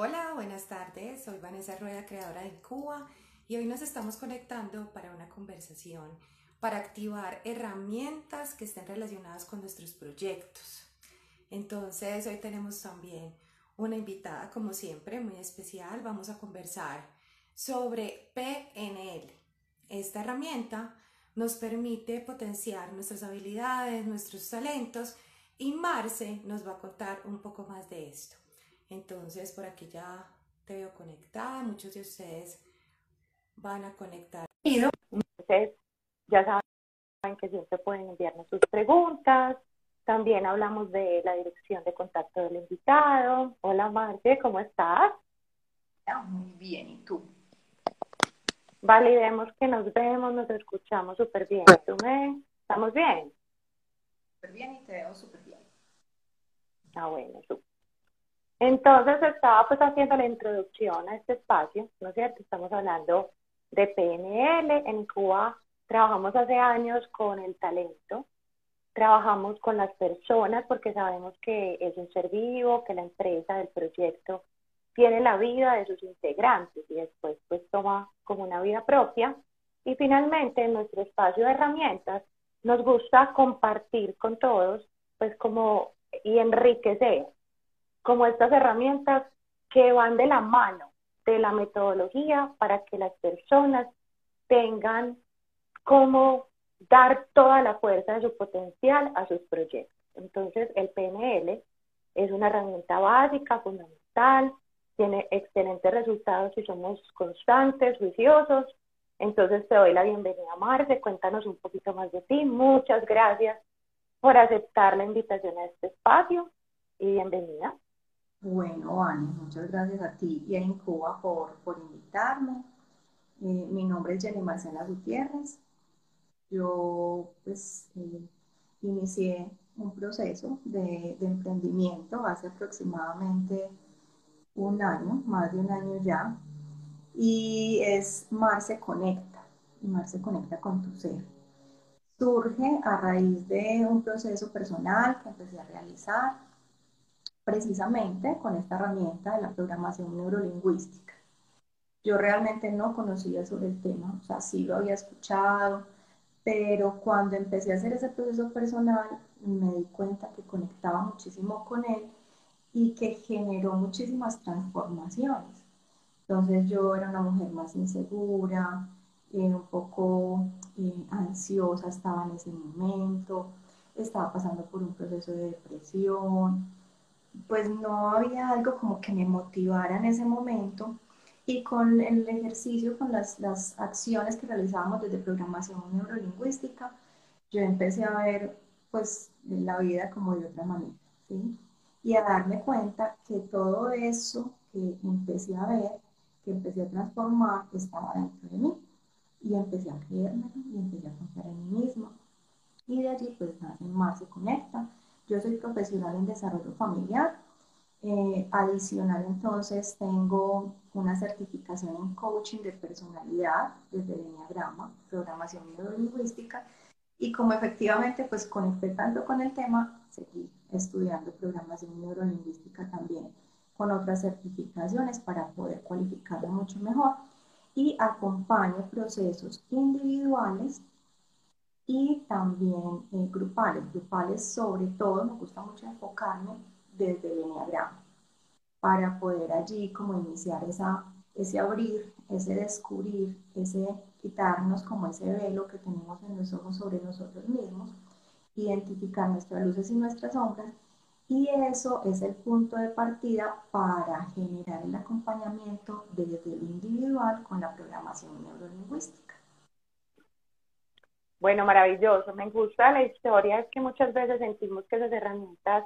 Hola, buenas tardes. Soy Vanessa Rueda, creadora de Cuba, y hoy nos estamos conectando para una conversación para activar herramientas que estén relacionadas con nuestros proyectos. Entonces, hoy tenemos también una invitada, como siempre, muy especial. Vamos a conversar sobre PNL. Esta herramienta nos permite potenciar nuestras habilidades, nuestros talentos y Marce nos va a contar un poco más de esto. Entonces, por aquí ya te veo conectada, muchos de ustedes van a conectar. Entonces, ya saben que siempre pueden enviarnos sus preguntas. También hablamos de la dirección de contacto del invitado. Hola, Marce, ¿cómo estás? Muy bien, ¿y tú? Validemos que nos vemos, nos escuchamos súper bien. ¿Tú me? ¿Estamos bien? Súper bien y te veo súper bien. Ah, bueno, súper. Entonces estaba pues haciendo la introducción a este espacio, ¿no es cierto? Estamos hablando de PNL. En Cuba trabajamos hace años con el talento, trabajamos con las personas porque sabemos que es un ser vivo, que la empresa del proyecto tiene la vida de sus integrantes y después pues toma como una vida propia. Y finalmente en nuestro espacio de herramientas nos gusta compartir con todos pues como y enriquecer como estas herramientas que van de la mano de la metodología para que las personas tengan cómo dar toda la fuerza de su potencial a sus proyectos. Entonces, el PNL es una herramienta básica, fundamental, tiene excelentes resultados si somos constantes, juiciosos. Entonces, te doy la bienvenida, Marce. Cuéntanos un poquito más de ti. Muchas gracias por aceptar la invitación a este espacio y bienvenida. Bueno, Ani, muchas gracias a ti y a Incuba por, por invitarme. Eh, mi nombre es Jenny Marcela Gutiérrez. Yo pues eh, inicié un proceso de, emprendimiento hace aproximadamente un año, más de un año ya, y es Marce Conecta, y Marce Conecta con tu ser. Surge a raíz de un proceso personal que empecé a realizar precisamente con esta herramienta de la programación neurolingüística. Yo realmente no conocía sobre el tema, o sea, sí lo había escuchado, pero cuando empecé a hacer ese proceso personal me di cuenta que conectaba muchísimo con él y que generó muchísimas transformaciones. Entonces yo era una mujer más insegura, eh, un poco eh, ansiosa estaba en ese momento, estaba pasando por un proceso de depresión, pues no había algo como que me motivara en ese momento. Y con el ejercicio, con las, las acciones que realizábamos desde programación neurolingüística, yo empecé a ver pues la vida como de otra manera, ¿sí? Y a darme cuenta que todo eso que empecé a ver, que empecé a transformar, estaba dentro de mí. Y empecé a creerme y empecé a confiar en mí misma. Y de allí pues nace se conecta yo soy profesional en desarrollo familiar. Eh, adicional, entonces, tengo una certificación en coaching de personalidad desde el Enneagrama, programación neurolingüística, y como efectivamente pues conecté tanto con el tema, seguí estudiando programación neurolingüística también con otras certificaciones para poder cualificarlo mucho mejor y acompaño procesos individuales y también eh, grupales. Grupales sobre todo, me gusta mucho enfocarme desde el enneagrama para poder allí como iniciar esa, ese abrir, ese descubrir, ese quitarnos como ese velo que tenemos en los ojos sobre nosotros mismos, identificar nuestras luces y nuestras sombras y eso es el punto de partida para generar el acompañamiento desde lo individual con la programación neurolingüística. Bueno, maravilloso. Me gusta la historia, es que muchas veces sentimos que esas herramientas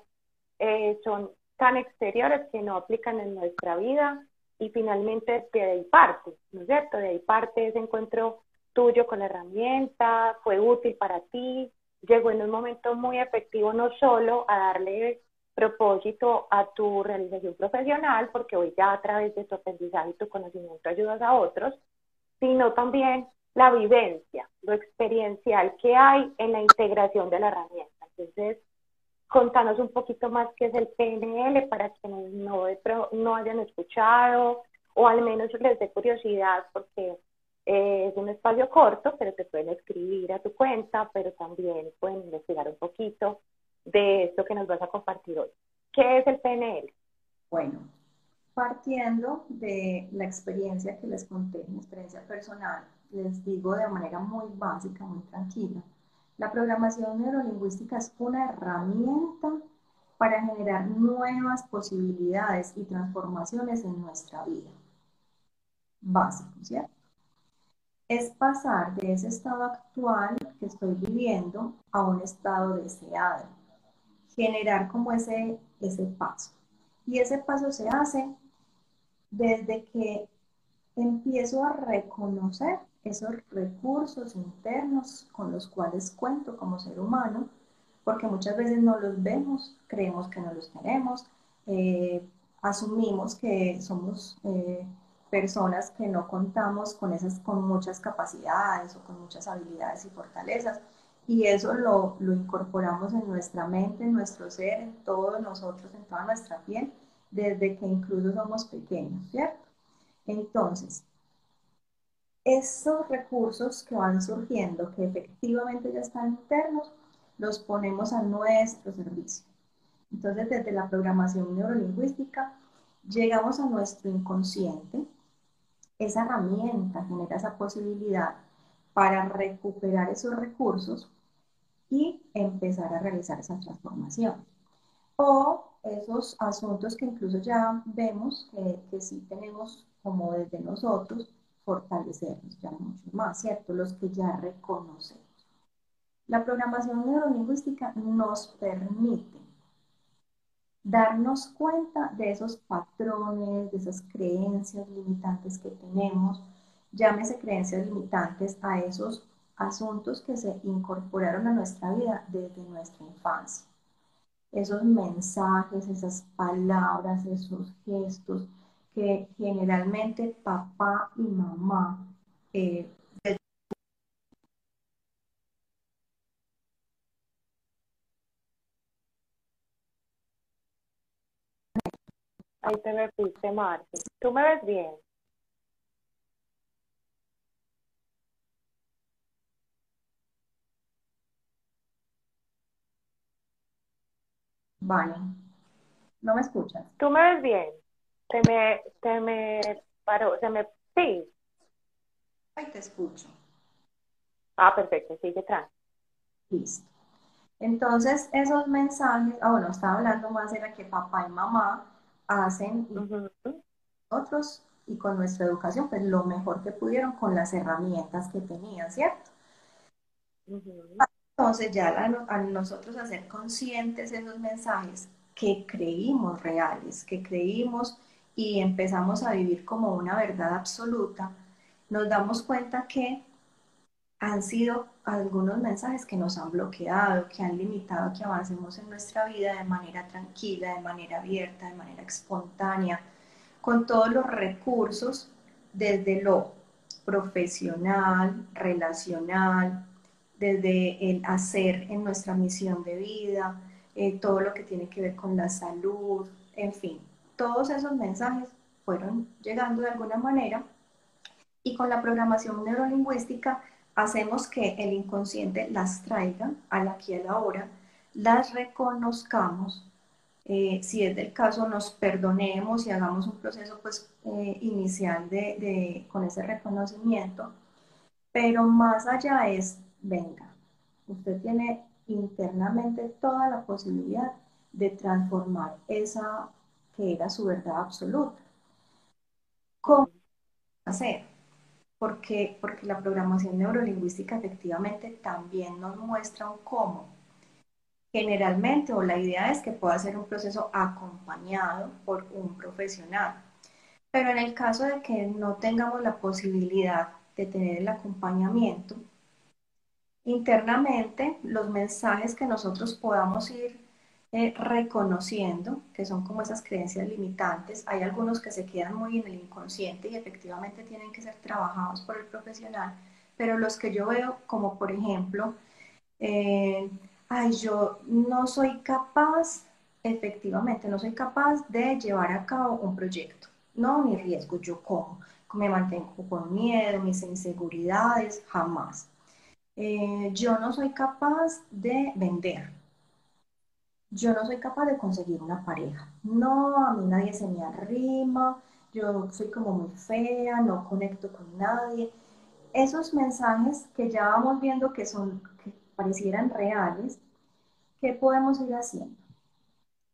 eh, son tan exteriores que no aplican en nuestra vida y finalmente de ahí parte, ¿no es cierto? De ahí parte ese encuentro tuyo con la herramienta, fue útil para ti, llegó en un momento muy efectivo no solo a darle propósito a tu realización profesional, porque hoy ya a través de tu aprendizaje y tu conocimiento ayudas a otros, sino también la vivencia, lo experiencial que hay en la integración de la herramienta. Entonces, contanos un poquito más qué es el PNL para quienes no, no hayan escuchado o al menos les dé curiosidad porque eh, es un espacio corto, pero te pueden escribir a tu cuenta, pero también pueden investigar un poquito de esto que nos vas a compartir hoy. ¿Qué es el PNL? Bueno, partiendo de la experiencia que les conté, mi experiencia personal, les digo de manera muy básica, muy tranquila. La programación neurolingüística es una herramienta para generar nuevas posibilidades y transformaciones en nuestra vida. Básico, ¿cierto? Es pasar de ese estado actual que estoy viviendo a un estado deseado. Generar como ese, ese paso. Y ese paso se hace desde que empiezo a reconocer esos recursos internos con los cuales cuento como ser humano, porque muchas veces no los vemos, creemos que no los tenemos, eh, asumimos que somos eh, personas que no contamos con, esas, con muchas capacidades o con muchas habilidades y fortalezas, y eso lo, lo incorporamos en nuestra mente, en nuestro ser, en todos nosotros, en toda nuestra piel, desde que incluso somos pequeños, ¿cierto? Entonces, esos recursos que van surgiendo, que efectivamente ya están internos, los ponemos a nuestro servicio. Entonces, desde la programación neurolingüística, llegamos a nuestro inconsciente. Esa herramienta genera esa posibilidad para recuperar esos recursos y empezar a realizar esa transformación. O esos asuntos que incluso ya vemos que, que sí tenemos como desde nosotros, fortalecernos ya mucho más, ¿cierto? Los que ya reconocemos. La programación neurolingüística nos permite darnos cuenta de esos patrones, de esas creencias limitantes que tenemos, llámese creencias limitantes a esos asuntos que se incorporaron a nuestra vida desde nuestra infancia. Esos mensajes, esas palabras, esos gestos, que generalmente papá y mamá eh, Ahí te me fuiste, Marce. ¿Tú me ves bien? Vale. ¿No me escuchas? ¿Tú me ves bien? Se me, se me paró, se me, sí. Ahí te escucho. Ah, perfecto, sigue atrás. Listo. Entonces, esos mensajes, ah, bueno, estaba hablando más de la que papá y mamá hacen nosotros y con nuestra educación, pues lo mejor que pudieron con las herramientas que tenían, ¿cierto? Entonces, ya a, a nosotros hacer conscientes esos mensajes que creímos reales, que creímos y empezamos a vivir como una verdad absoluta, nos damos cuenta que han sido algunos mensajes que nos han bloqueado, que han limitado que avancemos en nuestra vida de manera tranquila, de manera abierta, de manera espontánea, con todos los recursos desde lo profesional, relacional, desde el hacer en nuestra misión de vida, eh, todo lo que tiene que ver con la salud, en fin, todos esos mensajes fueron llegando de alguna manera y con la programación neurolingüística hacemos que el inconsciente las traiga a la aquí a la hora, las reconozcamos, eh, si es del caso nos perdonemos y hagamos un proceso pues eh, inicial de, con ese reconocimiento, pero más allá es, venga, usted tiene internamente toda la posibilidad de transformar esa que era su verdad absoluta. ¿Cómo hacer? Porque, porque la programación neurolingüística efectivamente también nos muestra un cómo. Generalmente, o la idea es que pueda ser un proceso acompañado por un profesional. Pero en el caso de que no tengamos la posibilidad de tener el acompañamiento, internamente los mensajes que nosotros podamos ir eh, reconociendo que son como esas creencias limitantes. Hay algunos que se quedan muy en el inconsciente y efectivamente tienen que ser trabajados por el profesional, pero los que yo veo como por ejemplo, eh, ay, yo no soy capaz, efectivamente, no soy capaz de llevar a cabo un proyecto. No, ni riesgo, yo como, me mantengo con miedo, mis inseguridades, jamás. Eh, yo no soy capaz de vender. Yo no soy capaz de conseguir una pareja. No, a mí nadie se me arrima. Yo soy como muy fea, no conecto con nadie. Esos mensajes que ya vamos viendo que son, que parecieran reales, ¿qué podemos ir haciendo?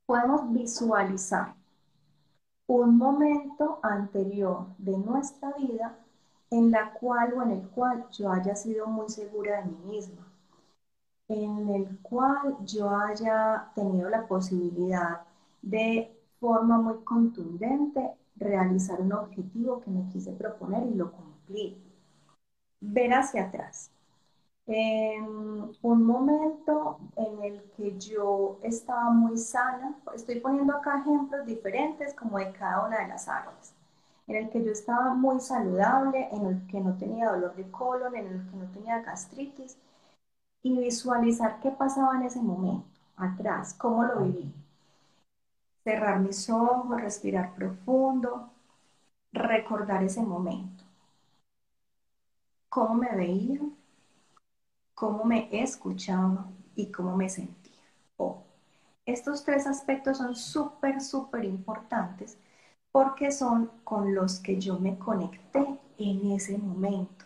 Podemos visualizar un momento anterior de nuestra vida en la cual o en el cual yo haya sido muy segura de mí misma, en el cual yo haya tenido la posibilidad de forma muy contundente realizar un objetivo que me quise proponer y lo cumplí. Ver hacia atrás. En un momento en el que yo estaba muy sana, estoy poniendo acá ejemplos diferentes como de cada una de las áreas en el que yo estaba muy saludable, en el que no tenía dolor de colon, en el que no tenía gastritis, y visualizar qué pasaba en ese momento, atrás, cómo lo viví. Cerrar mis ojos, respirar profundo, recordar ese momento. Cómo me veía, cómo me escuchaba y cómo me sentía. Oh, estos tres aspectos son súper, súper importantes porque son con los que yo me conecté en ese momento.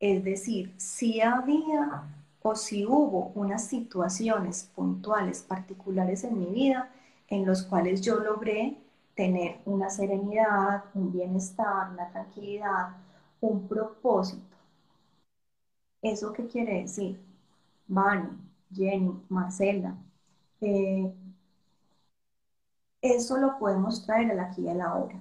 Es decir, si había o si hubo unas situaciones puntuales, particulares en mi vida, en los cuales yo logré tener una serenidad, un bienestar, una tranquilidad, un propósito. ¿Eso qué quiere decir? Vani, Jenny, Marcela, eh, eso lo podemos traer aquí y a la hora.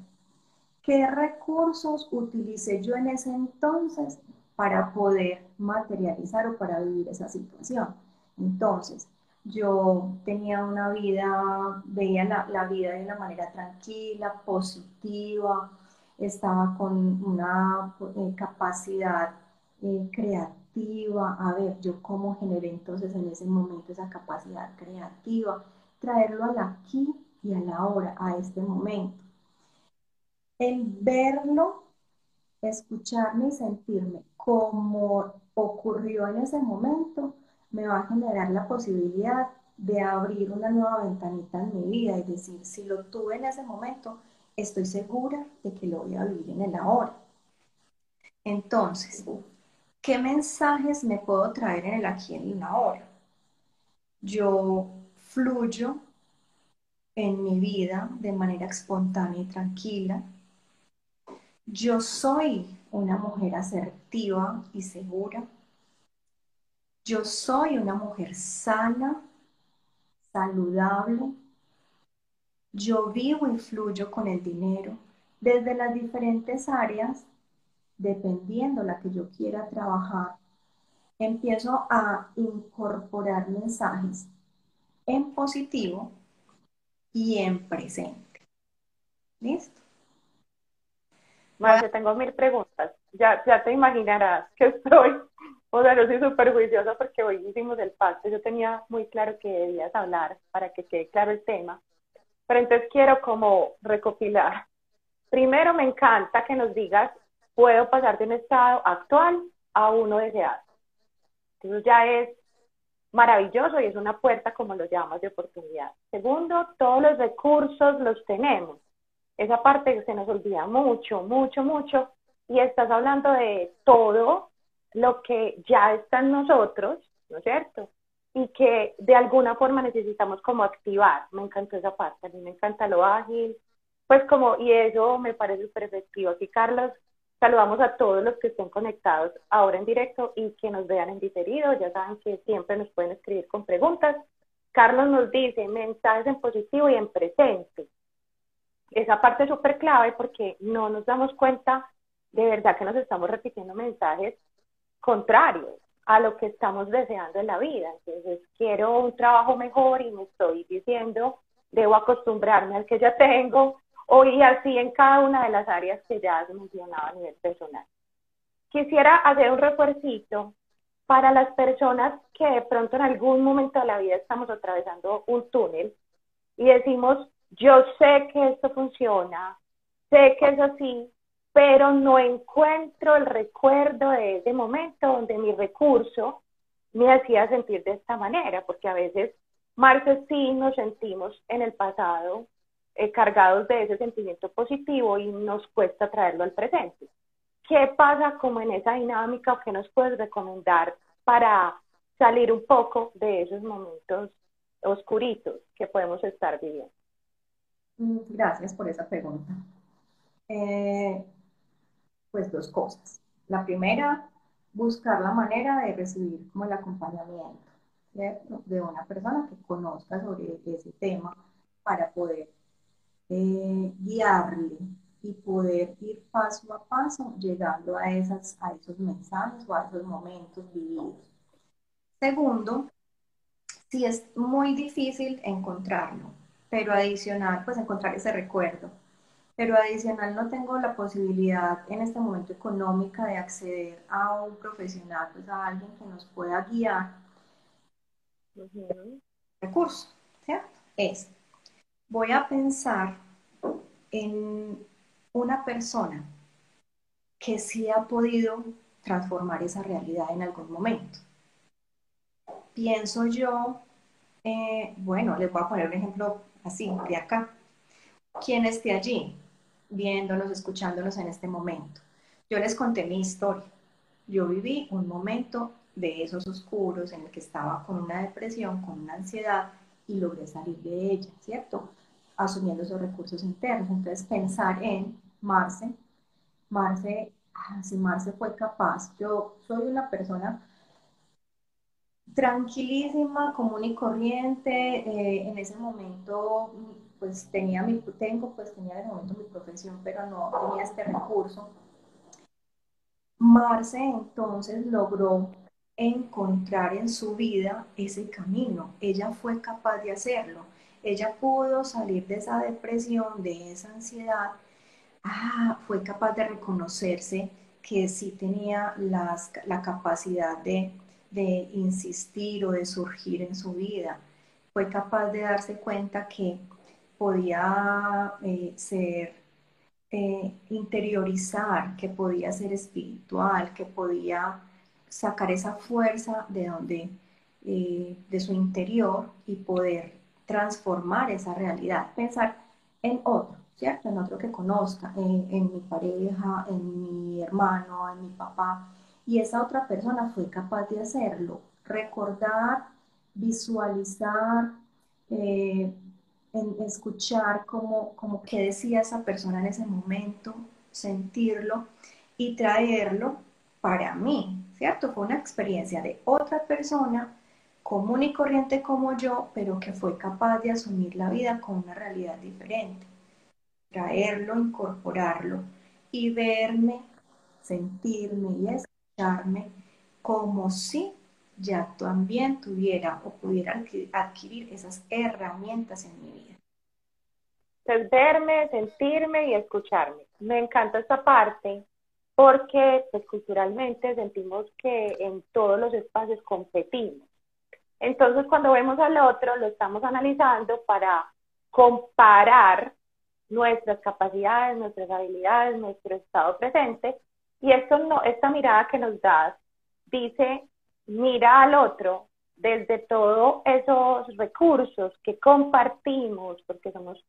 ¿Qué recursos utilicé yo en ese entonces para poder materializar o para vivir esa situación? Entonces, yo tenía una vida, veía la, vida de una manera tranquila, positiva, estaba con una eh, capacidad eh, creativa. A ver, yo cómo generé entonces en ese momento esa capacidad creativa, traerlo al aquí y a la hora, a este momento. El verlo, escucharme y sentirme como ocurrió en ese momento, me va a generar la posibilidad de abrir una nueva ventanita en mi vida y decir, si lo tuve en ese momento, estoy segura de que lo voy a vivir en el ahora. Entonces, ¿qué mensajes me puedo traer en el aquí en el ahora? Yo fluyo en mi vida de manera espontánea y tranquila. Yo soy una mujer asertiva y segura. Yo soy una mujer sana, saludable. Yo vivo y fluyo con el dinero desde las diferentes áreas, dependiendo la que yo quiera trabajar. Empiezo a incorporar mensajes en positivo y en presente. ¿Listo? Más, yo tengo mil preguntas. Ya, ya te imaginarás que estoy, o sea, yo soy súper juiciosa porque hoy hicimos el pacto. Yo tenía muy claro que debías hablar para que quede claro el tema. Pero entonces quiero como recopilar. Primero me encanta que nos digas, puedo pasar de un estado actual a uno deseado. Entonces ya es maravilloso y es una puerta, como lo llamamos, de oportunidad. Segundo, todos los recursos los tenemos. Esa parte que se nos olvida mucho, mucho, mucho. Y estás hablando de todo lo que ya está en nosotros, ¿no es cierto? Y que de alguna forma necesitamos como activar. Me encantó esa parte, a mí me encanta lo ágil. Pues como, y eso me parece súper efectivo. Aquí, Carlos, Saludamos a todos los que estén conectados ahora en directo y que nos vean en diferido. Ya saben que siempre nos pueden escribir con preguntas. Carlos nos dice mensajes en positivo y en presente. Esa parte es súper clave porque no nos damos cuenta de verdad que nos estamos repitiendo mensajes contrarios a lo que estamos deseando en la vida. Entonces, quiero un trabajo mejor y me estoy diciendo, debo acostumbrarme al que ya tengo, o y así en cada una de las áreas que ya has mencionado a nivel personal. Quisiera hacer un refuercito para las personas que de pronto en algún momento de la vida estamos atravesando un túnel y decimos, yo sé que esto funciona, sé que es así, pero no encuentro el recuerdo de ese momento donde mi recurso me hacía sentir de esta manera, porque a veces, Marce, sí nos sentimos en el pasado eh, cargados de ese sentimiento positivo y nos cuesta traerlo al presente. ¿Qué pasa como en esa dinámica o qué nos puedes recomendar para salir un poco de esos momentos oscuritos que podemos estar viviendo? Mm, gracias por esa pregunta. Eh, pues dos cosas. La primera, buscar la manera de recibir como el acompañamiento de una persona que conozca sobre ese tema para poder eh, guiarle y poder ir paso a paso llegando a, esas, a esos mensajes o a esos momentos vividos. Segundo, si es muy difícil encontrarlo, pero adicional, pues encontrar ese recuerdo, pero adicional no tengo la posibilidad en este momento económica de acceder a un profesional, pues a alguien que nos pueda guiar. Recurso, ¿cierto? Es, voy a pensar en una persona que sí ha podido transformar esa realidad en algún momento. Pienso yo, eh, bueno, les voy a poner un ejemplo así, de acá. ¿Quién esté allí, viéndonos, escuchándonos en este momento? Yo les conté mi historia. Yo viví un momento de esos oscuros en el que estaba con una depresión, con una ansiedad y logré salir de ella, ¿cierto? Asumiendo esos recursos internos. Entonces, pensar en Marce. Marce, ah, si Marce fue capaz, yo soy una persona tranquilísima, común y corriente, eh, en ese momento pues tenía mi, tengo pues tenía en ese momento mi profesión, pero no tenía este recurso. Marce entonces logró encontrar en su vida ese camino. Ella fue capaz de hacerlo. Ella pudo salir de esa depresión, de esa ansiedad ah, fue capaz de reconocerse que sí tenía la capacidad de, insistir o de surgir en su vida. Fue capaz de darse cuenta que podía eh, ser, eh, interiorizar, que podía ser espiritual, que podía sacar esa fuerza de donde, eh, de su interior y poder transformar esa realidad, pensar en otro ¿cierto? En otro que conozca, en, mi pareja, en mi hermano, en mi papá. Y esa otra persona fue capaz de hacerlo. Recordar, visualizar, eh, escuchar como, como qué decía esa persona en ese momento, sentirlo y traerlo para mí, ¿cierto? Fue una experiencia de otra persona común y corriente como yo, pero que fue capaz de asumir la vida con una realidad diferente traerlo, incorporarlo y verme, sentirme y como si ya también tuviera o pudiera adquirir esas herramientas en mi vida. Entonces, verme, sentirme y escucharme. Me encanta esta parte porque pues, culturalmente sentimos que en todos los espacios competimos. Entonces, cuando vemos al otro, lo estamos analizando para comparar nuestras capacidades, nuestras habilidades, nuestro estado presente. Y esto no, esta mirada que nos das dice, mira al otro desde todos esos recursos que compartimos, porque somos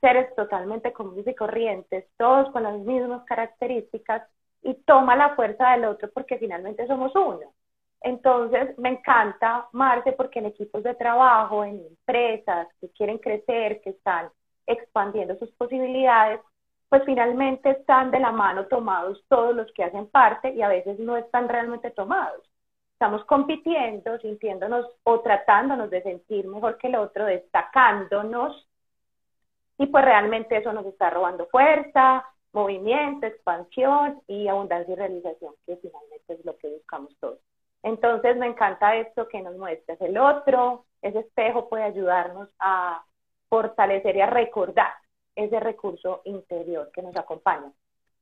seres totalmente comunes y corrientes, todos con las mismas características, y toma la fuerza del otro porque finalmente somos uno. Entonces, me encanta, Marce, porque en equipos de trabajo, en empresas que quieren crecer, que están expandiendo sus posibilidades, pues finalmente están de la mano tomados todos los que hacen parte y a veces no están realmente tomados. Estamos compitiendo, sintiéndonos o tratándonos de sentir mejor que el otro, destacándonos y pues realmente eso nos está robando fuerza, movimiento, expansión y abundancia y realización, que finalmente es lo que buscamos todos. Entonces me encanta esto que nos muestras. El otro, ese espejo puede ayudarnos a fortalecer y a recordar ese recurso interior que nos acompaña.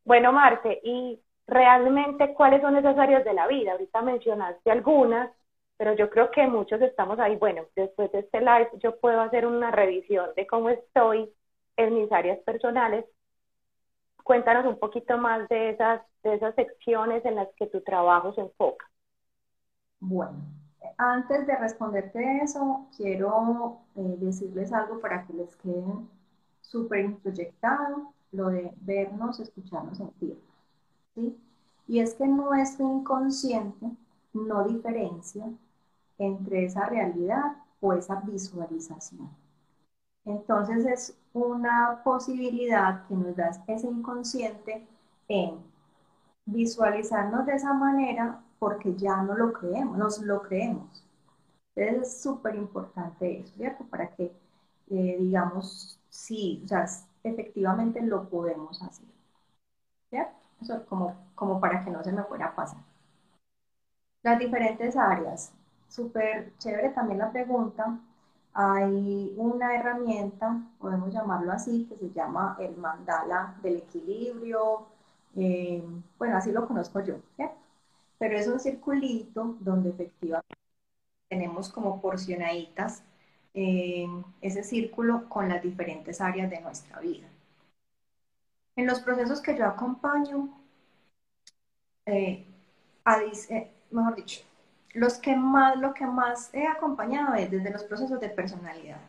Bueno, Marte, y realmente cuáles son esas áreas de la vida. Ahorita mencionaste algunas, pero yo creo que muchos estamos ahí. Bueno, después de este live yo puedo hacer una revisión de cómo estoy en mis áreas personales. Cuéntanos un poquito más de esas, de esas secciones en las que tu trabajo se enfoca. Bueno, antes de responderte eso, quiero eh, decirles algo para que les quede súper introyectado, lo de vernos, escucharnos, sentirnos. ¿sí? Y es que nuestro inconsciente no diferencia entre esa realidad o esa visualización. Entonces es una posibilidad que nos da ese inconsciente en visualizarnos de esa manera porque ya no lo creemos, nos lo creemos. Entonces es súper importante eso, ¿cierto? Para que eh, digamos, sí, o sea, efectivamente lo podemos hacer. ¿Cierto? Eso como, como para que no se me fuera a pasar. Las diferentes áreas. Súper chévere también la pregunta. Hay una herramienta, podemos llamarlo así, que se llama el mandala del equilibrio. Eh, bueno, así lo conozco yo, ¿cierto? Pero es un circulito donde efectivamente tenemos como porcionaditas eh, ese círculo con las diferentes áreas de nuestra vida. En los procesos que yo acompaño, eh, eh, mejor dicho, los que más, lo que más he acompañado es desde los procesos de personalidad,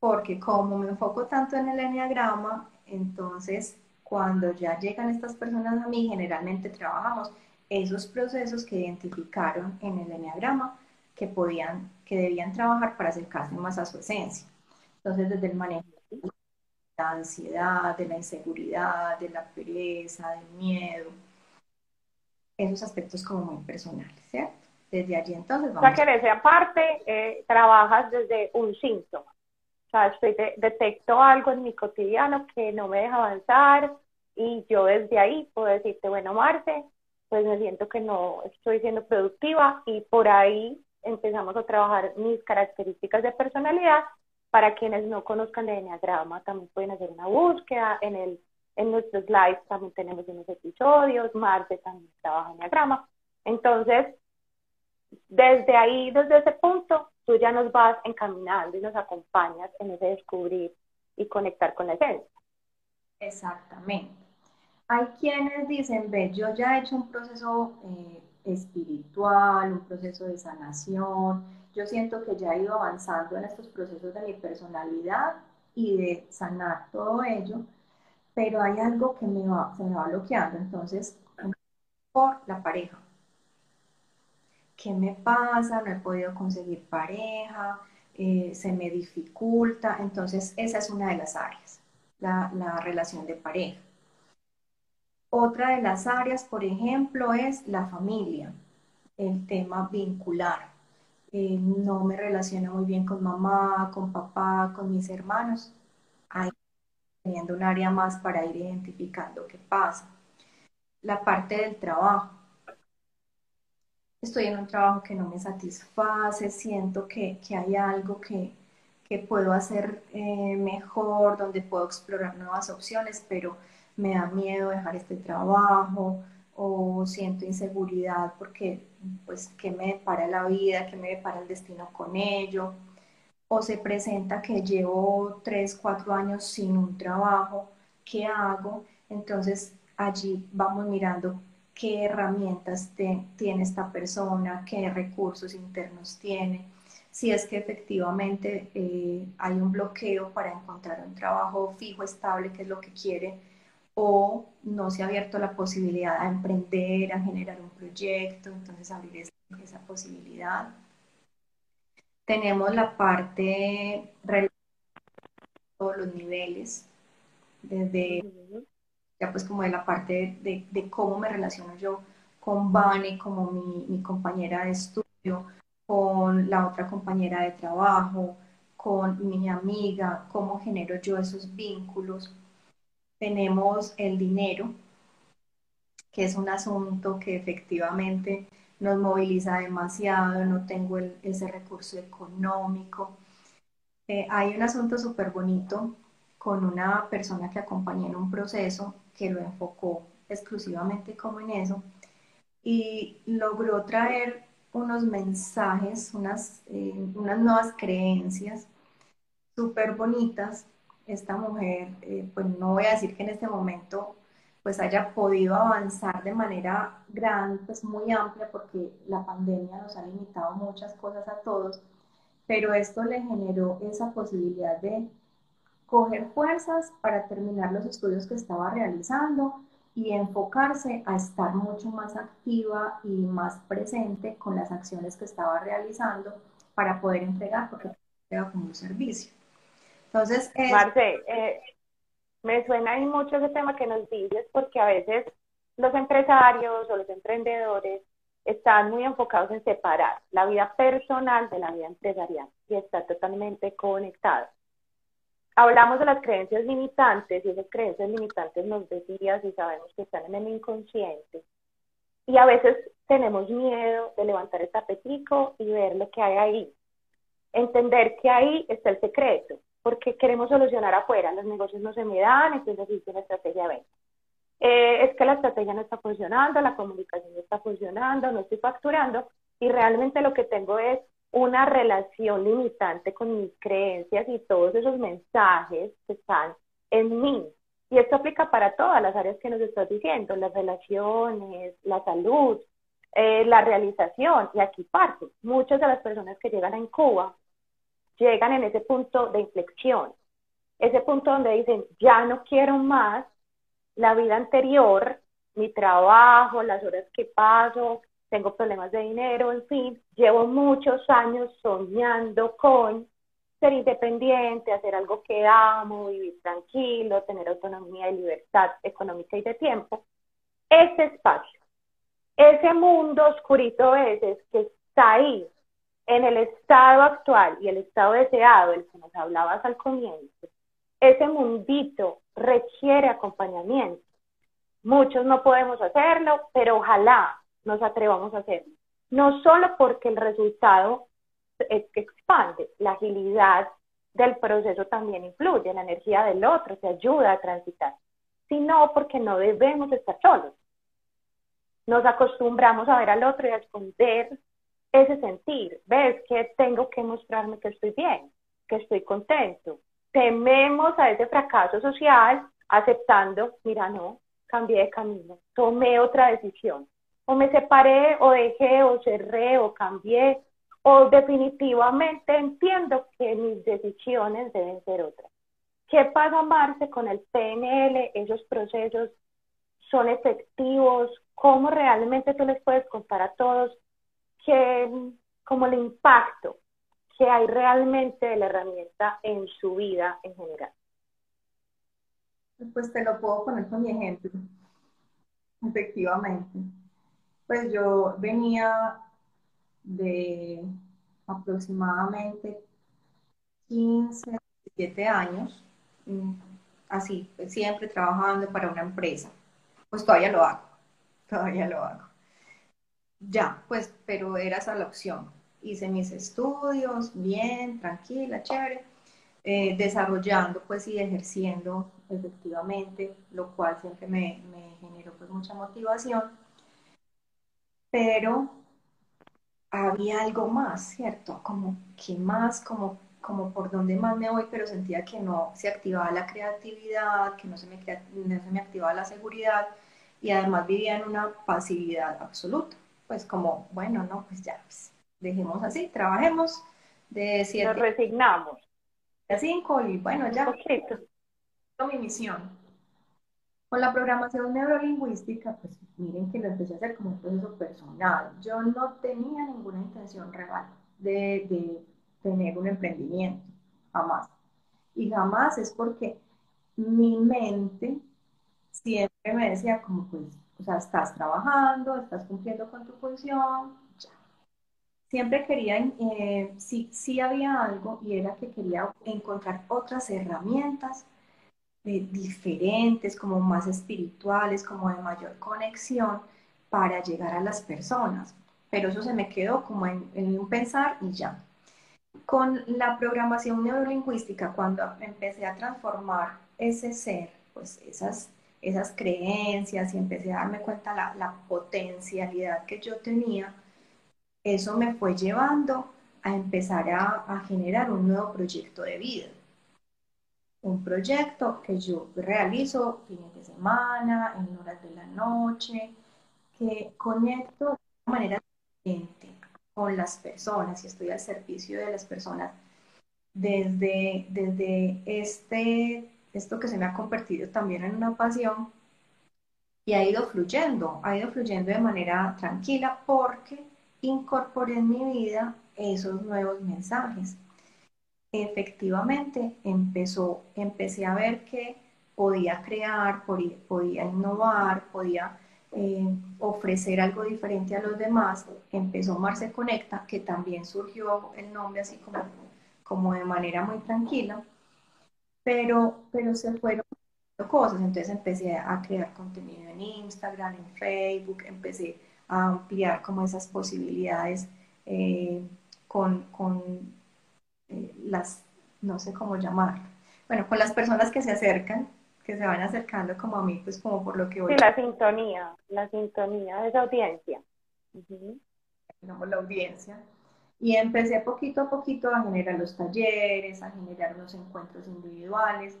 porque como me enfoco tanto en el enneagrama, entonces cuando ya llegan estas personas a mí, generalmente trabajamos esos procesos que identificaron en el enneagrama que podían, que debían trabajar para acercarse más a su esencia. Entonces, desde el manejo de la ansiedad, de la inseguridad, de la pereza, del miedo, esos aspectos como muy personales, ¿cierto? Desde allí entonces vamos. O sea, que en esa parte eh, trabajas desde un síntoma. O sea, estoy detecto algo en mi cotidiano que no me deja avanzar y yo desde ahí puedo decirte, bueno, Marte, pues me siento que no estoy siendo productiva y por ahí empezamos a trabajar mis características de personalidad. Para quienes no conozcan de Enneagrama, también pueden hacer una búsqueda. En, el, en nuestros lives también tenemos unos episodios. Marte también trabaja Enneagrama. Entonces, desde ahí, desde ese punto, tú ya nos vas encaminando y nos acompañas en ese descubrir y conectar con la esencia. Exactamente. Hay quienes dicen, ve, yo ya he hecho un proceso eh, espiritual, un proceso de sanación. Yo siento que ya he ido avanzando en estos procesos de mi personalidad y de sanar todo ello, pero hay algo que me va, se me va bloqueando. Entonces, por la pareja. ¿Qué me pasa? No he podido conseguir pareja, eh, se me dificulta. Entonces, esa es una de las áreas, la, la relación de pareja. Otra de las áreas, por ejemplo, es la familia, el tema vincular. Eh, no me relaciono muy bien con mamá, con papá, con mis hermanos. Ahí teniendo un área más para ir identificando qué pasa. La parte del trabajo. Estoy en un trabajo que no me satisface, siento que, hay algo que, puedo hacer eh, mejor, donde puedo explorar nuevas opciones, pero me da miedo dejar este trabajo o siento inseguridad porque pues qué me depara la vida, qué me depara el destino con ello, o se presenta que llevo tres, cuatro años sin un trabajo, ¿qué hago? Entonces allí vamos mirando qué herramientas tiene esta persona, qué recursos internos tiene, si es que efectivamente eh, hay un bloqueo para encontrar un trabajo fijo, estable, que es lo que quiere, o no se ha abierto la posibilidad a emprender, a generar un proyecto, entonces abrir esa, posibilidad. Tenemos la parte todos los niveles, desde ya pues como de la parte de, cómo me relaciono yo con Vane como mi, mi, compañera de estudio, con la otra compañera de trabajo, con mi amiga, cómo genero yo esos vínculos tenemos el dinero, que es un asunto que efectivamente nos moviliza demasiado, no tengo ese recurso económico. Eh, hay un asunto súper bonito con una persona que acompañé en un proceso que lo enfocó exclusivamente como en eso, y logró traer unos mensajes, unas, eh, unas nuevas creencias súper bonitas. Esta mujer, eh, pues no voy a decir que en este momento pues haya podido avanzar de manera grande, pues muy amplia, porque la pandemia nos ha limitado muchas cosas a todos, pero esto le generó esa posibilidad de coger fuerzas para terminar los estudios que estaba realizando y enfocarse a estar mucho más activa y más presente con las acciones que estaba realizando para poder entregar, porque era como un servicio. Entonces, Marce, eh, me suena ahí mucho ese tema que nos dices, porque a veces los empresarios o los emprendedores están muy enfocados en separar la vida personal de la vida empresarial y está totalmente conectado. Hablamos de las creencias limitantes y esas creencias limitantes nos decías y sabemos que están en el inconsciente. Y a veces tenemos miedo de levantar el tapetico y ver lo que hay ahí. Entender que ahí está el secreto, porque queremos solucionar afuera, los negocios no se me dan, entonces necesito una estrategia de venta. Eh, es que la estrategia no está funcionando, la comunicación no está funcionando, no estoy facturando y realmente lo que tengo es una relación limitante con mis creencias y todos esos mensajes que están en mí. Y esto aplica para todas las áreas que nos estás diciendo, las relaciones, la salud, eh, la realización. Y aquí parte, muchas de las personas que llegan en Cuba llegan en ese punto de inflexión, ese punto donde dicen, ya no quiero más la vida anterior, mi trabajo, las horas que paso, tengo problemas de dinero, en fin, llevo muchos años soñando con ser independiente, hacer algo que amo, vivir tranquilo, tener autonomía y libertad económica y de tiempo. Ese espacio, ese mundo oscurito ese que está ahí, en el estado actual y el estado deseado, el que nos hablabas al comienzo, ese mundito requiere acompañamiento. Muchos no podemos hacerlo, pero ojalá nos atrevamos a hacerlo. No solo porque el resultado es que expande, la agilidad del proceso también influye, la energía del otro te ayuda a transitar, sino porque no debemos estar solos. Nos acostumbramos a ver al otro y a esconder ese sentir. ¿Ves que tengo que mostrarme que estoy bien, que estoy contento? Tememos a ese fracaso social aceptando, mira, no, cambié de camino, tomé otra decisión. O me separé, o dejé, o cerré, o cambié, o definitivamente entiendo que mis decisiones deben ser otras. ¿Qué pasa, Marce, con el PNL? Esos procesos son efectivos. ¿Cómo realmente tú les puedes contar a todos que, como el impacto que hay realmente de la herramienta en su vida en general. Pues te lo puedo poner con mi ejemplo. Efectivamente. Pues yo venía de aproximadamente 15, 17 años, mm, así, pues siempre trabajando para una empresa. Pues todavía lo hago, todavía lo hago ya, pues, pero era esa la opción. Hice mis estudios, bien, tranquila, chévere, eh, desarrollando pues y ejerciendo efectivamente, lo cual siempre me, generó pues mucha motivación, pero había algo más, ¿cierto? Como que más, como, como por donde más me voy, pero sentía que no se activaba la creatividad, que no se me activaba la seguridad y además vivía en una pasividad absoluta pues como, bueno, no, pues ya, pues, dejemos así, trabajemos de 7 Nos resignamos. A 5 y bueno, ya. Mi misión. Con la programación neurolingüística, pues miren que lo empecé a hacer como un proceso personal. Yo no tenía ninguna intención real de, de tener un emprendimiento, jamás. Y jamás es porque mi mente siempre me decía como pues o sea, estás trabajando, estás cumpliendo con tu función, ya. Siempre quería, eh, sí, sí había algo y era que quería encontrar otras herramientas eh, diferentes, como más espirituales, como de mayor conexión para llegar a las personas. Pero eso se me quedó como en, un pensar y ya. Con la programación neurolingüística, cuando empecé a transformar ese ser, pues esas esas creencias y empecé a darme cuenta la, la potencialidad que yo tenía, eso me fue llevando a empezar a, generar un nuevo proyecto de vida. Un proyecto que yo realizo fines de semana, en horas de la noche, que conecto de una manera diferente con las personas y estoy al servicio de las personas desde, desde este, esto que se me ha convertido también en una pasión y ha ido fluyendo, ha ido fluyendo de manera tranquila porque incorporé en mi vida esos nuevos mensajes efectivamente empezó, empecé a ver que podía crear, podía, innovar, podía eh, ofrecer algo diferente a los demás. Empezó Marce Conecta, que también surgió el nombre así como, como de manera muy tranquila, pero, pero se fueron cosas. Entonces empecé a crear contenido en Instagram, en Facebook, empecé a ampliar como esas posibilidades eh, con, con eh, las, no sé cómo llamar, bueno, con las personas que se acercan, que se van acercando como a mí, pues como por lo que voy. Sí, la sintonía, la sintonía de esa audiencia. la audiencia. Y empecé poquito a poquito a generar los talleres, a generar unos encuentros individuales.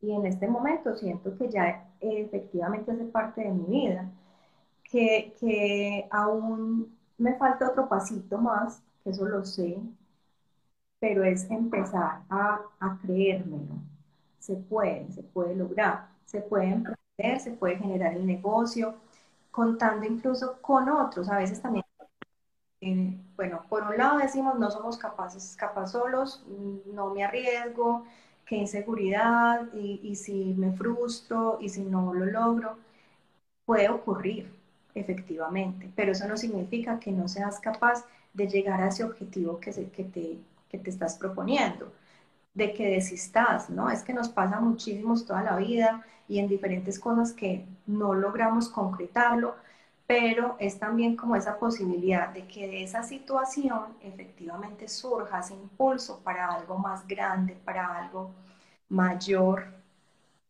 Y en este momento siento que ya efectivamente hace parte de mi vida, que, que aún me falta otro pasito más, que eso lo sé, pero es empezar a, a creérmelo. Se puede, se puede lograr, se puede emprender, se puede generar el negocio, contando incluso con otros. A veces también, bueno, por un lado decimos no somos capaces, capaz solos, no me arriesgo, qué inseguridad, y, si me frustro, y si no lo logro, puede ocurrir, efectivamente, pero eso no significa que no seas capaz de llegar a ese objetivo que, que, te, que te estás proponiendo, de que desistas, ¿no? Es que nos pasa muchísimos toda la vida y en diferentes cosas que no logramos concretarlo, pero es también como esa posibilidad de que de esa situación efectivamente surja ese impulso para algo más grande, para algo mayor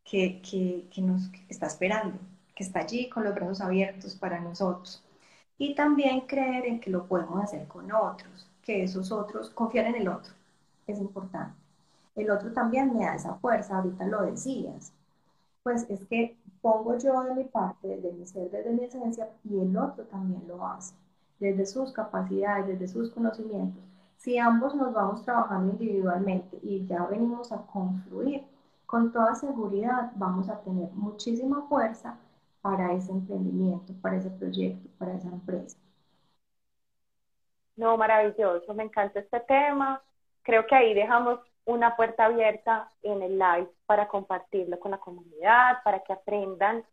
que, que, que nos está esperando, que está allí con los brazos abiertos para nosotros. Y también creer en que lo podemos hacer con otros que esos otros, confiar en el otro, es importante. El otro también me da esa fuerza, ahorita lo decías. Pues es que pongo yo de mi parte, desde mi ser, desde mi esencia, y el otro también lo hace, desde sus capacidades, desde sus conocimientos. Si ambos nos vamos trabajando individualmente y ya venimos a confluir, con toda seguridad vamos a tener muchísima fuerza para ese emprendimiento, para ese proyecto, para esa empresa. No, maravilloso, me encanta este tema. Creo que ahí dejamos una puerta abierta en el live para compartirlo con la comunidad, para que aprendan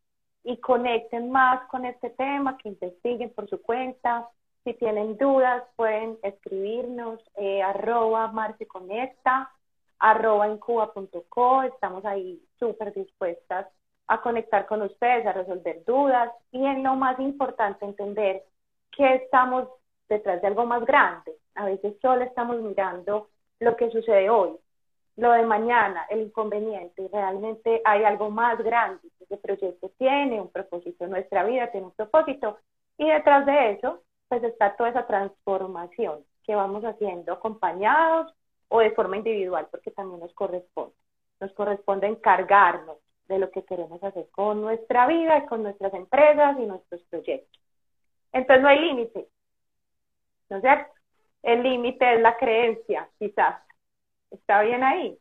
y conecten más con este tema, que investiguen por su cuenta. Si tienen dudas, pueden escribirnos eh, arroba marceconecta, arroba incuba.co. Estamos ahí súper dispuestas a conectar con ustedes, a resolver dudas y en lo más importante entender que estamos detrás de algo más grande. A veces solo estamos mirando lo que sucede hoy, lo de mañana, el inconveniente. Realmente hay algo más grande. Ese proyecto tiene un propósito, nuestra vida tiene un propósito. Y detrás de eso, pues está toda esa transformación que vamos haciendo acompañados o de forma individual, porque también nos corresponde. Nos corresponde encargarnos de lo que queremos hacer con nuestra vida y con nuestras empresas y nuestros proyectos. Entonces no hay límite, ¿no es cierto? El límite es la creencia, quizás. ¿Está bien ahí?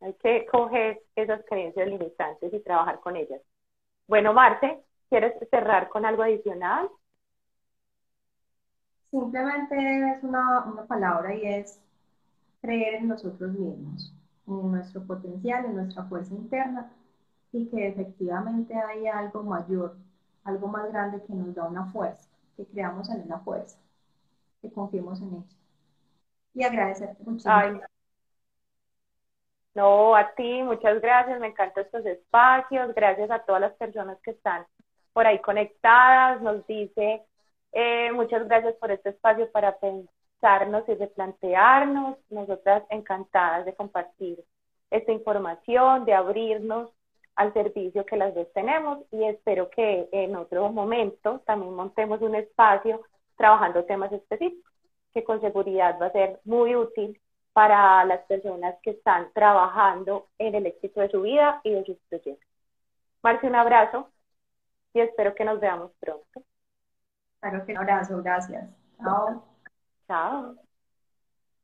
Hay que coger esas creencias limitantes y trabajar con ellas. Bueno, Marte, ¿quieres cerrar con algo adicional? Simplemente es una, palabra y es creer en nosotros mismos, en nuestro potencial, en nuestra fuerza interna y que efectivamente hay algo mayor, algo más grande que nos da una fuerza, que creamos en una fuerza que confiemos en ellos. Y agradecerte muchísimo. No, a ti, muchas gracias, me encantan estos espacios, gracias a todas las personas que están por ahí conectadas, nos dice eh, muchas gracias por este espacio para pensarnos y replantearnos, nosotras encantadas de compartir esta información, de abrirnos al servicio que las dos tenemos y espero que en otro momento también montemos un espacio trabajando temas específicos, que con seguridad va a ser muy útil para las personas que están trabajando en el éxito de su vida y de sus proyectos. Marcia, un abrazo y espero que nos veamos pronto. Claro que un abrazo, gracias. Chao. Chao.